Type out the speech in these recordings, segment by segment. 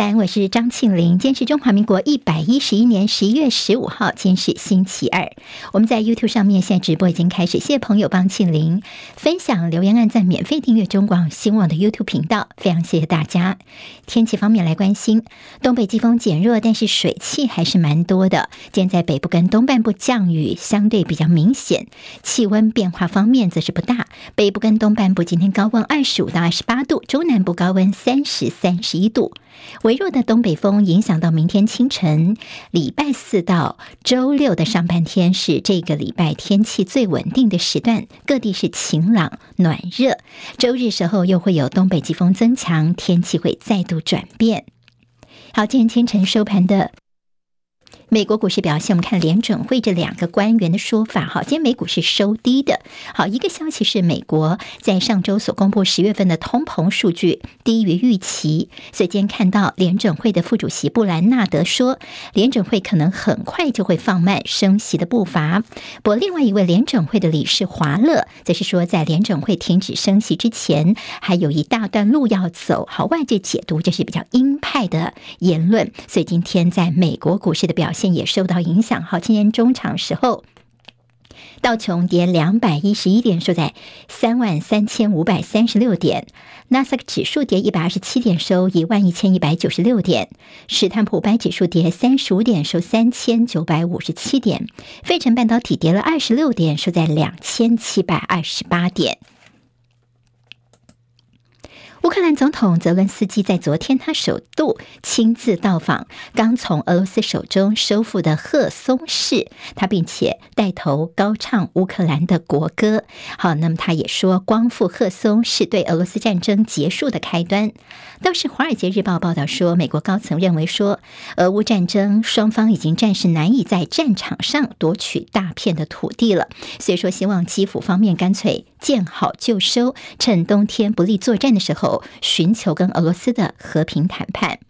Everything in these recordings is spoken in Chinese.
三，我是张庆玲。今天是中华民国一百一十一年十一月十五号，今天是星期二。我们在 YouTube 上面现在直播已经开始，谢谢朋友帮庆玲分享、留言、按赞、免费订阅中广新网的 YouTube 频道，非常谢谢大家。天气方面来关心，东北季风减弱，但是水汽还是蛮多的。今天在北部跟东半部降雨相对比较明显，气温变化方面则是不大。北部跟东半部今天高温二十五到二十八度，中南部高温三十三十一度。微弱的东北风影响到明天清晨，礼拜四到周六的上半天是这个礼拜天气最稳定的时段，各地是晴朗暖热。周日时候又会有东北季风增强，天气会再度转变。好，今天清晨收盘的。美国股市表现，我们看联准会这两个官员的说法。好，今天美股是收低的。好，一个消息是美国在上周所公布十月份的通膨数据低于预期，所以今天看到联准会的副主席布兰纳德说，联准会可能很快就会放慢升息的步伐。不过，另外一位联准会的理事华勒则是说，在联准会停止升息之前，还有一大段路要走。好，外界解读这是比较鹰派的言论，所以今天在美国股市的表现。现也受到影响。好，今年中场时候，道琼跌两百一十一点，收在三万三千五百三十六点；纳斯达克指数跌一百二十七点，收一万一千一百九十六点；史坦普五百指数跌三十五点，收三千九百五十七点；费城半导体跌了二十六点，收在两千七百二十八点。乌克兰总统泽伦斯基在昨天，他首度亲自到访刚从俄罗斯手中收复的赫松市，他并且带头高唱乌克兰的国歌。好，那么他也说，光复赫松是对俄罗斯战争结束的开端。倒是《华尔街日报》报道说，美国高层认为说，俄乌战争双方已经暂时难以在战场上夺取大片的土地了，所以说希望基辅方面干脆见好就收，趁冬天不利作战的时候。寻求跟俄罗斯的和平谈判。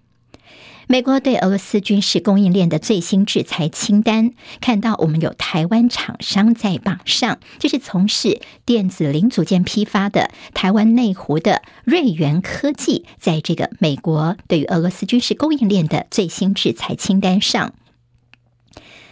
美国对俄罗斯军事供应链的最新制裁清单，看到我们有台湾厂商在榜上，这是从事电子零组件批发的台湾内湖的瑞元科技，在这个美国对于俄罗斯军事供应链的最新制裁清单上。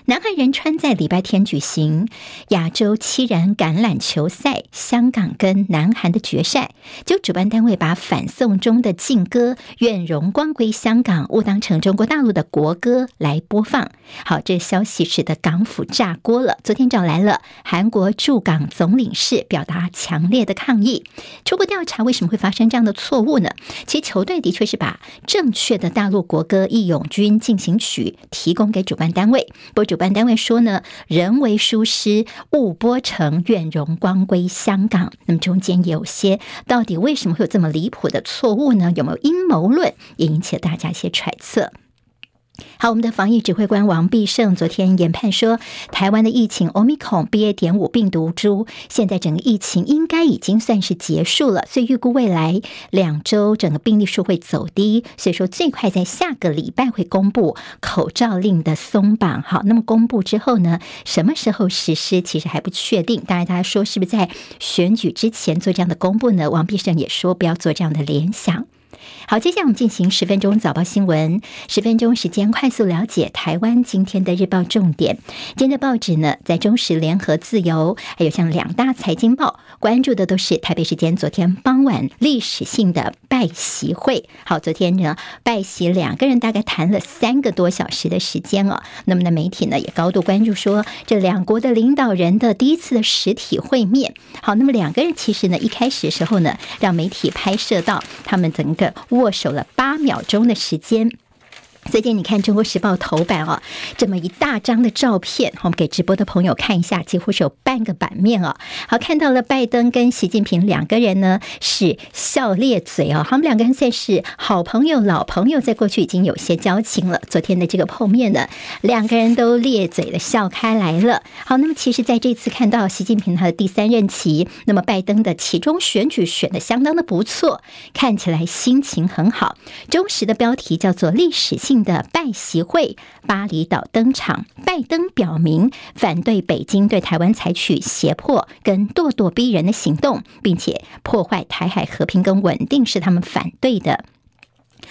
南韩仁川在礼拜天举行亚洲七人橄榄球赛，香港跟南韩的决赛，就主办单位把反送中的劲歌《愿荣光归香港》误当成中国大陆的国歌来播放。好，这消息使得港府炸锅了。昨天找来了韩国驻港总领事，表达强烈的抗议。初步调查，为什么会发生这样的错误呢？其球队的确是把正确的大陆国歌《义勇军进行曲》提供给主办单位，不主。办单位说呢，人为疏失，误播成“愿荣光归香港”。那么中间有些，到底为什么会有这么离谱的错误呢？有没有阴谋论？也引起了大家一些揣测。好，我们的防疫指挥官王必胜昨天研判说，台湾的疫情 Omicron BA. 点五病毒株，现在整个疫情应该已经算是结束了，所以预估未来两周整个病例数会走低，所以说最快在下个礼拜会公布口罩令的松绑。好，那么公布之后呢，什么时候实施其实还不确定。当然，大家说是不是在选举之前做这样的公布呢？王必胜也说不要做这样的联想。好，接下来我们进行十分钟早报新闻，十分钟时间快速了解台湾今天的日报重点。今天的报纸呢，在中时、联合、自由，还有像两大财经报，关注的都是台北时间昨天傍晚历史性的拜习会。好，昨天呢，拜习两个人大概谈了三个多小时的时间哦。那么呢，媒体呢也高度关注说，这两国的领导人的第一次的实体会面。好，那么两个人其实呢，一开始的时候呢，让媒体拍摄到他们整个。握手了八秒钟的时间。最近你看《中国时报》头版哦，这么一大张的照片，我们给直播的朋友看一下，几乎是有半个版面哦。好，看到了拜登跟习近平两个人呢是笑裂嘴哦，他们两个人算是好朋友、老朋友，在过去已经有些交情了。昨天的这个碰面呢，两个人都咧嘴的笑开来了。好，那么其实在这次看到习近平他的第三任期，那么拜登的其中选举选的相当的不错，看起来心情很好。中时的标题叫做历史性。的拜习会，巴厘岛登场，拜登表明反对北京对台湾采取胁迫跟咄咄逼人的行动，并且破坏台海和平跟稳定是他们反对的。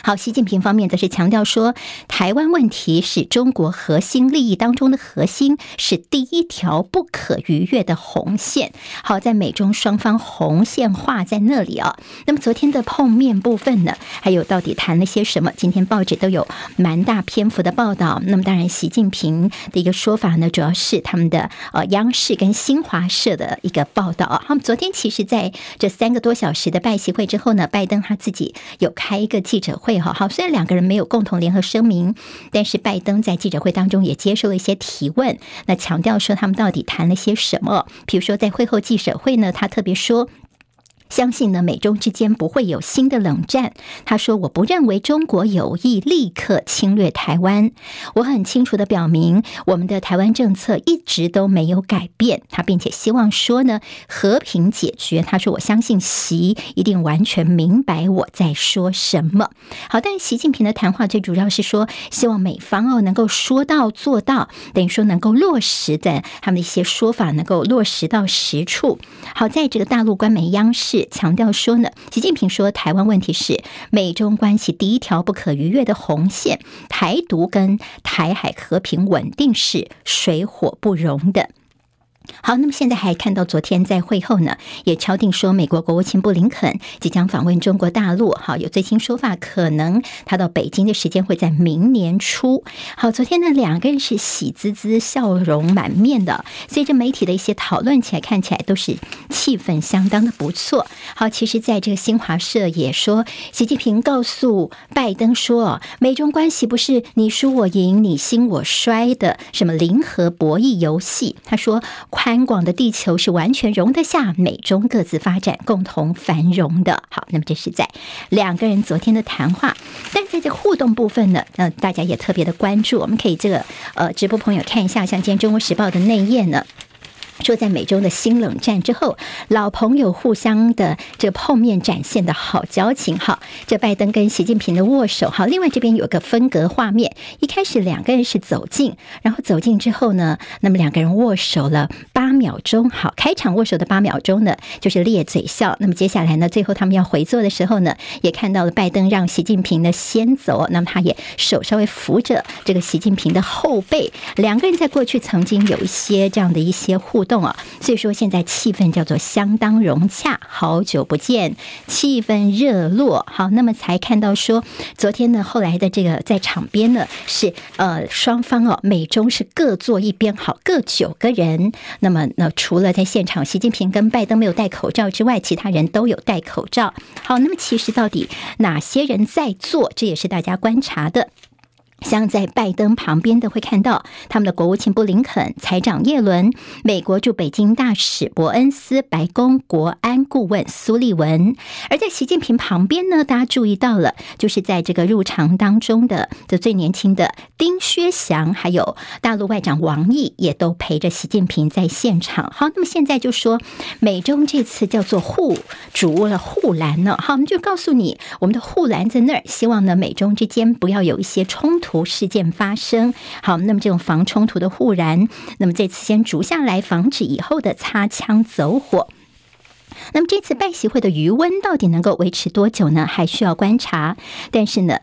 好，习近平方面则是强调说，台湾问题是中国核心利益当中的核心，是第一条不可逾越的红线。好，在美中双方红线画在那里啊。那么昨天的碰面部分呢，还有到底谈了些什么？今天报纸都有蛮大篇幅的报道。那么当然，习近平的一个说法呢，主要是他们的呃央视跟新华社的一个报道啊。他们昨天其实在这三个多小时的拜习会之后呢，拜登他自己有开一个记者会。会好好，虽然两个人没有共同联合声明，但是拜登在记者会当中也接受了一些提问，那强调说他们到底谈了些什么？比如说在会后记者会呢，他特别说。相信呢，美中之间不会有新的冷战。他说：“我不认为中国有意立刻侵略台湾。我很清楚地表明，我们的台湾政策一直都没有改变。他并且希望说呢，和平解决。他说：我相信习一定完全明白我在说什么。好，但习近平的谈话最主要是说，希望美方哦能够说到做到，等于说能够落实的他们的一些说法能够落实到实处。好，在这个大陆官媒央视。”强调说呢，习近平说，台湾问题是美中关系第一条不可逾越的红线，台独跟台海和平稳定是水火不容的。好，那么现在还看到昨天在会后呢，也敲定说，美国国务卿布林肯即将访问中国大陆。好，有最新说法，可能他到北京的时间会在明年初。好，昨天呢，两个人是喜滋滋、笑容满面的，随着媒体的一些讨论起来，看起来都是气氛相当的不错。好，其实在这个新华社也说，习近平告诉拜登说，美中关系不是你输我赢、你兴我衰的什么零和博弈游戏。他说。宽广的地球是完全容得下美中各自发展、共同繁荣的。好，那么这是在两个人昨天的谈话，但在这互动部分呢，呃，大家也特别的关注。我们可以这个呃直播朋友看一下，像今天《中国时报》的内页呢。说在美中的新冷战之后，老朋友互相的这碰面展现的好交情。哈，这拜登跟习近平的握手。好，另外这边有个分隔画面，一开始两个人是走近，然后走近之后呢，那么两个人握手了八秒钟。好，开场握手的八秒钟呢，就是咧嘴笑。那么接下来呢，最后他们要回座的时候呢，也看到了拜登让习近平呢先走，那么他也手稍微扶着这个习近平的后背。两个人在过去曾经有一些这样的一些互动。啊，所以说现在气氛叫做相当融洽，好久不见，气氛热络。好，那么才看到说，昨天呢，后来的这个在场边呢是呃双方哦，美中是各坐一边，好，各九个人。那么那除了在现场，习近平跟拜登没有戴口罩之外，其他人都有戴口罩。好，那么其实到底哪些人在做，这也是大家观察的。像在拜登旁边的会看到他们的国务卿布林肯、财长叶伦、美国驻北京大使伯恩斯、白宫国安顾问苏利文；而在习近平旁边呢，大家注意到了，就是在这个入场当中的这最年轻的丁薛祥，还有大陆外长王毅，也都陪着习近平在现场。好，那么现在就说美中这次叫做护筑了护栏呢。好，我们就告诉你，我们的护栏在那儿，希望呢美中之间不要有一些冲突。图事件发生，好，那么这种防冲突的护栏，那么这次先逐下来，防止以后的擦枪走火。那么这次拜习会的余温到底能够维持多久呢？还需要观察。但是呢，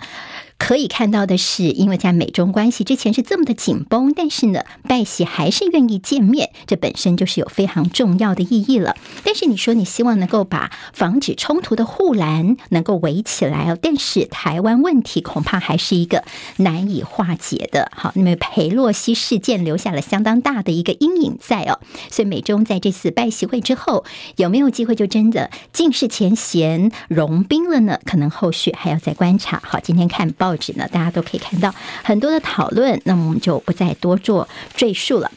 可以看到的是，因为在美中关系之前是这么的紧绷，但是呢，拜习还是愿意见面，这本身就是有非常重要的意义了。但是你说你希望能够把防止冲突的护栏能够围起来哦，但是台湾问题恐怕还是一个难以化解的。好，那么裴洛西事件留下了相当大的一个阴影在哦，所以美中在这次拜习会之后有没有机会就真的尽释前嫌融冰了呢？可能后续还要再观察。好，今天看报报纸呢，大家都可以看到很多的讨论，那么我们就不再多做赘述了。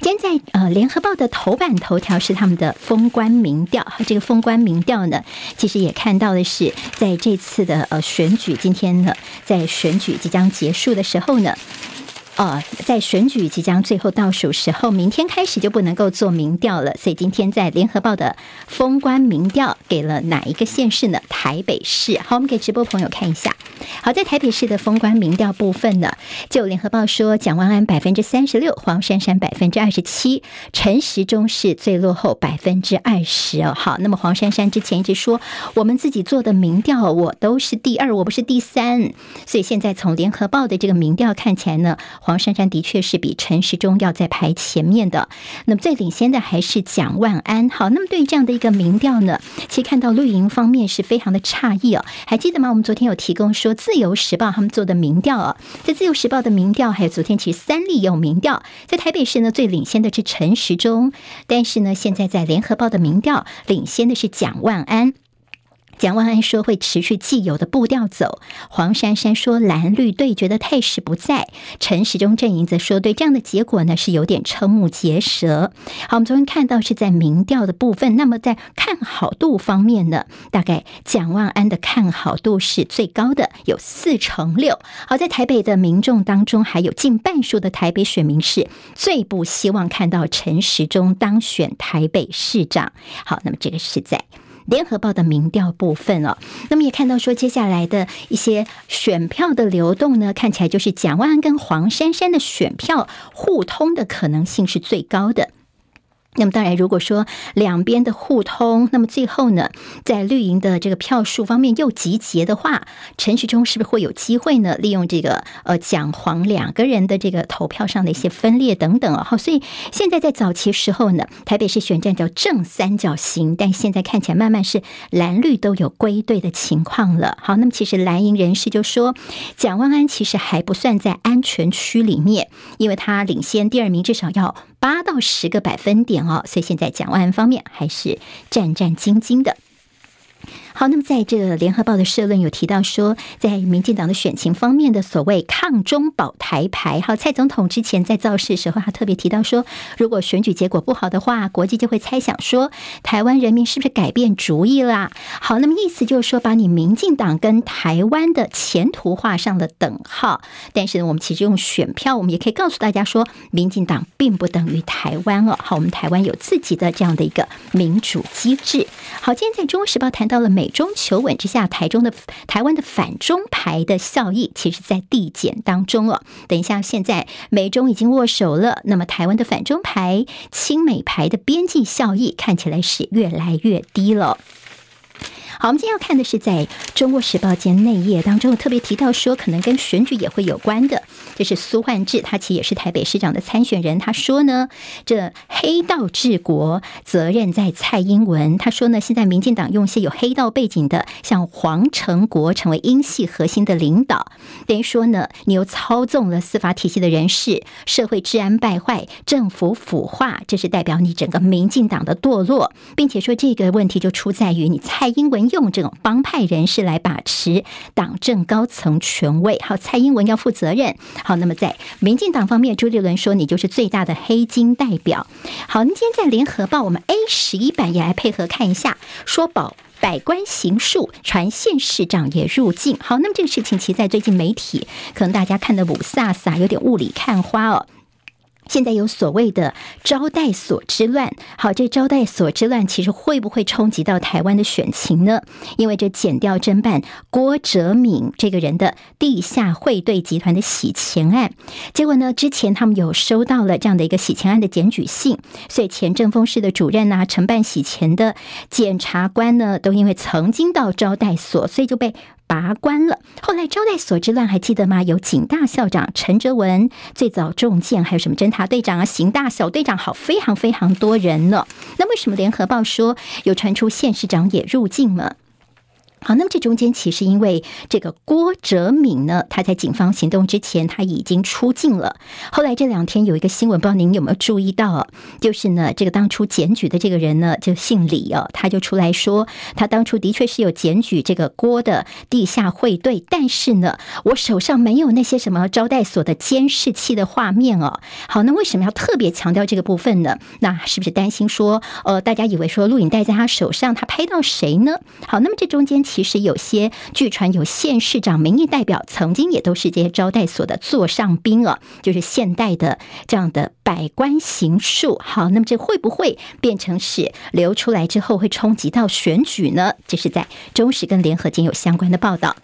今天在呃《联合报》的头版头条是他们的封关民调，这个封关民调呢，其实也看到的是在这次的呃选举，今天呢，在选举即将结束的时候呢。呃，在选举即将最后倒数时候，明天开始就不能够做民调了。所以今天在联合报的封关民调给了哪一个县市呢？台北市。好，我们给直播朋友看一下。好，在台北市的封关民调部分呢，就联合报说，蒋万安百分之三十六，黄珊珊百分之二十七，陈时中是最落后百分之二十哦。好，那么黄珊珊之前一直说，我们自己做的民调，我都是第二，我不是第三。所以现在从联合报的这个民调看起来呢，黄珊珊的确是比陈时中要在排前面的。那么最领先的还是蒋万安。好，那么对于这样的一个民调呢，其实看到绿营方面是非常的诧异哦。还记得吗？我们昨天有提供说，《自由时报》他们做的民调啊，在《自由时报》的民调，还有昨天其实三立也有民调，在台北市呢最领先的是陈时中，但是呢现在在《联合报》的民调领先的是蒋万安。蒋万安说会持续既有的步调走，黄珊珊说蓝绿对决的态势不在，陈时中阵营则说对这样的结果呢是有点瞠目结舌。好，我们昨天看到是在民调的部分，那么在看好度方面呢，大概蒋万安的看好度是最高的，有四成六。好，在台北的民众当中，还有近半数的台北选民是最不希望看到陈时中当选台北市长。好，那么这个是在。联合报的民调部分哦，那么也看到说，接下来的一些选票的流动呢，看起来就是蒋万安跟黄珊珊的选票互通的可能性是最高的。那么当然，如果说两边的互通，那么最后呢，在绿营的这个票数方面又集结的话，陈时中是不是会有机会呢？利用这个呃蒋黄两个人的这个投票上的一些分裂等等啊，好，所以现在在早期时候呢，台北市选战叫正三角形，但现在看起来慢慢是蓝绿都有归队的情况了。好，那么其实蓝营人士就说，蒋万安其实还不算在安全区里面，因为他领先第二名至少要。八到十个百分点哦，所以现在蒋万方面还是战战兢兢的。好，那么在这个联合报的社论有提到说，在民进党的选情方面的所谓抗中保台牌，好，蔡总统之前在造势的时候，他特别提到说，如果选举结果不好的话，国际就会猜想说，台湾人民是不是改变主意啦？好，那么意思就是说，把你民进党跟台湾的前途画上了等号。但是呢，我们其实用选票，我们也可以告诉大家说，民进党并不等于台湾哦。好，我们台湾有自己的这样的一个民主机制。好，今天在中国时报谈到了美。美中求稳之下，台中的台湾的反中牌的效益，其实在递减当中哦。等一下，现在美中已经握手了，那么台湾的反中牌、亲美牌的边际效益，看起来是越来越低了。好，我们今天要看的是在《中国时报》间内页当中特别提到说，可能跟选举也会有关的，这是苏焕智，他其实也是台北市长的参选人。他说呢，这黑道治国责任在蔡英文。他说呢，现在民进党用些有黑道背景的，像黄成国成为英系核心的领导，等于说呢，你又操纵了司法体系的人士，社会治安败坏，政府腐化，这是代表你整个民进党的堕落，并且说这个问题就出在于你蔡英文。用这种帮派人士来把持党政高层权位，好，蔡英文要负责任。好，那么在民进党方面，朱立伦说你就是最大的黑金代表。好，那今天在联合报，我们 A 十一版也来配合看一下，说保百官行述，传县市长也入境。好，那么这个事情其实在最近媒体可能大家看得雾煞煞，有点雾里看花哦。现在有所谓的招待所之乱，好，这招待所之乱其实会不会冲击到台湾的选情呢？因为这检调侦办郭哲敏这个人的地下汇兑集团的洗钱案，结果呢，之前他们有收到了这样的一个洗钱案的检举信，所以前政风室的主任啊，承办洗钱的检察官呢，都因为曾经到招待所，所以就被。拔关了。后来招待所之乱还记得吗？有警大校长陈哲文最早中箭，还有什么侦查队长啊、刑大小队长，好，非常非常多人呢。那为什么联合报说有传出县市长也入境了？好，那么这中间其实因为这个郭哲敏呢，他在警方行动之前他已经出境了。后来这两天有一个新闻，不知道您有没有注意到？就是呢，这个当初检举的这个人呢，就姓李哦，他就出来说，他当初的确是有检举这个郭的地下会对，但是呢，我手上没有那些什么招待所的监视器的画面哦。好，那为什么要特别强调这个部分呢？那是不是担心说，呃，大家以为说录影带在他手上，他拍到谁呢？好，那么这中间。其实有些据传有县市长民意代表曾经也都是这些招待所的座上宾啊，就是现代的这样的百官行述。好，那么这会不会变成是流出来之后会冲击到选举呢？这是在中时跟联合间有相关的报道。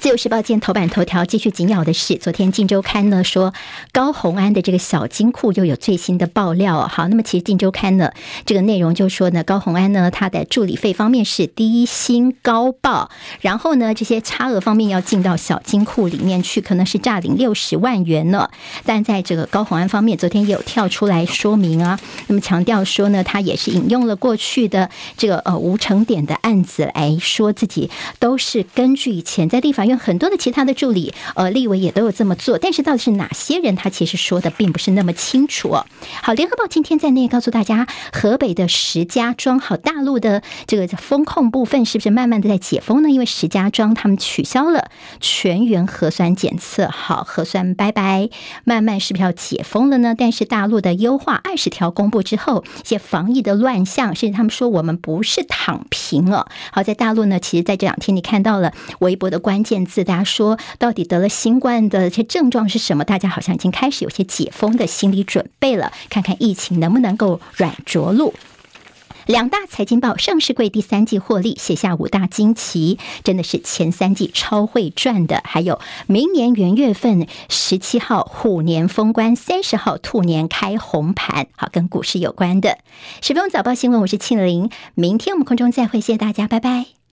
自由时报见头版头条继续紧咬的是，昨天《镜周刊》呢说高虹安的这个小金库又有最新的爆料。好，那么其实《镜周刊》呢这个内容就说呢，高虹安呢他的助理费方面是低薪高报，然后呢这些差额方面要进到小金库里面去，可能是诈领六十万元呢。但在这个高虹安方面，昨天也有跳出来说明啊，那么强调说呢，他也是引用了过去的这个呃吴成典的案子来说自己都是根据以前在立法院。很多的其他的助理，呃，立委也都有这么做，但是到底是哪些人，他其实说的并不是那么清楚。好，联合报今天在内告诉大家，河北的石家庄，好，大陆的这个封控部分是不是慢慢的在解封呢？因为石家庄他们取消了全员核酸检测，好，核酸拜拜，慢慢是不是要解封了呢？但是大陆的优化二十条公布之后，一些防疫的乱象，甚至他们说我们不是躺平哦。好，在大陆呢，其实在这两天你看到了微博的关关键字。大家说，到底得了新冠的这些症状是什么？大家好像已经开始有些解封的心理准备了，看看疫情能不能够软着陆。两大财经报上市柜第三季获利写下五大惊奇，真的是前三季超会赚的。还有明年元月份十七号虎年封关，三十号兔年开红盘，好，跟股市有关的。十分钟早报新闻，我是庆玲，明天我们空中再会，谢谢大家，拜拜。